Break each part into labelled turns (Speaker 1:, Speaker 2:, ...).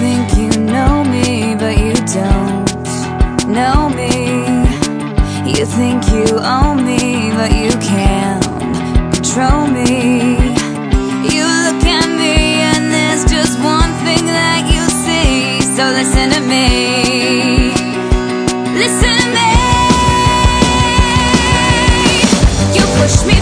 Speaker 1: think you know me, but you don't know me. You think you own me, but you can't control me. You look at me, and there's just one thing that you see. So listen to me. Listen to me. You push me.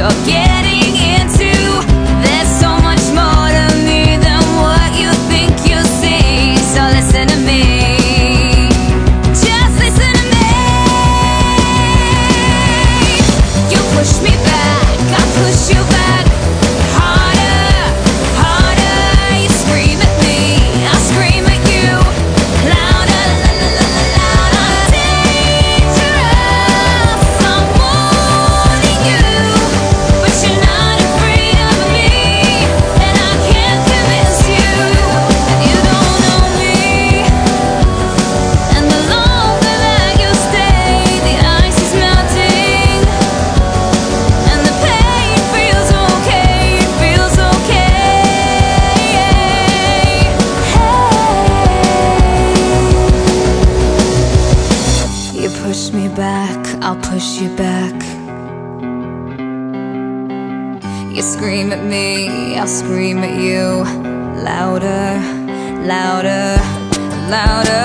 Speaker 1: yo quiero. push me back, I'll push you back. You scream at me, I'll scream at you. Louder, louder, louder.